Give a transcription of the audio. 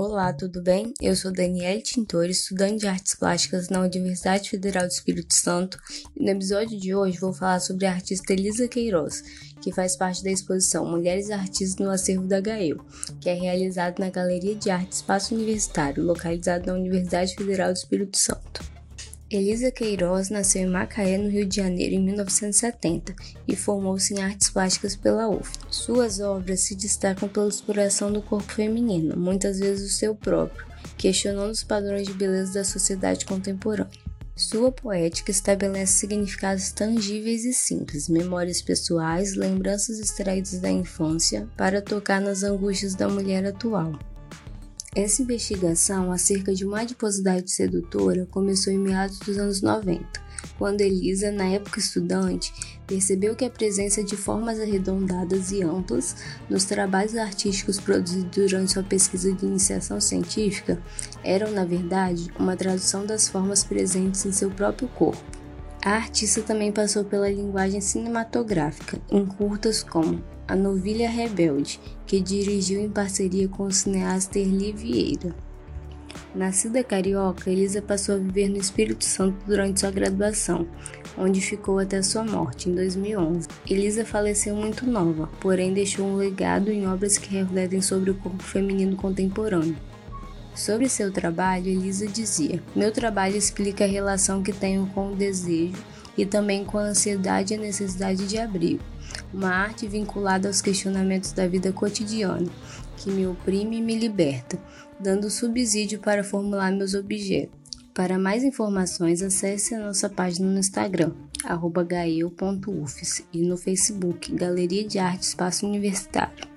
Olá, tudo bem? Eu sou Danielle Tintor, estudante de artes plásticas na Universidade Federal do Espírito Santo, e no episódio de hoje vou falar sobre a artista Elisa Queiroz, que faz parte da exposição Mulheres Artistas no Acervo da GAEU, que é realizada na Galeria de Arte Espaço Universitário, localizado na Universidade Federal do Espírito Santo. Elisa Queiroz nasceu em Macaé, no Rio de Janeiro, em 1970 e formou-se em artes plásticas pela UF. Suas obras se destacam pela exploração do corpo feminino, muitas vezes o seu próprio, questionando os padrões de beleza da sociedade contemporânea. Sua poética estabelece significados tangíveis e simples, memórias pessoais, lembranças extraídas da infância, para tocar nas angústias da mulher atual. Essa investigação acerca de uma adiposidade sedutora começou em meados dos anos 90, quando Elisa, na época estudante, percebeu que a presença de formas arredondadas e amplas nos trabalhos artísticos produzidos durante sua pesquisa de iniciação científica eram, na verdade, uma tradução das formas presentes em seu próprio corpo. A artista também passou pela linguagem cinematográfica, em curtas como A Novilha Rebelde, que dirigiu em parceria com o cineasta Erli Vieira. Nascida carioca, Elisa passou a viver no Espírito Santo durante sua graduação, onde ficou até sua morte, em 2011. Elisa faleceu muito nova, porém deixou um legado em obras que refletem sobre o corpo feminino contemporâneo. Sobre seu trabalho, Elisa dizia: Meu trabalho explica a relação que tenho com o desejo e também com a ansiedade e a necessidade de abrigo. Uma arte vinculada aos questionamentos da vida cotidiana, que me oprime e me liberta, dando subsídio para formular meus objetos. Para mais informações, acesse a nossa página no Instagram, gael.ufs, e no Facebook, Galeria de Arte Espaço Universitário.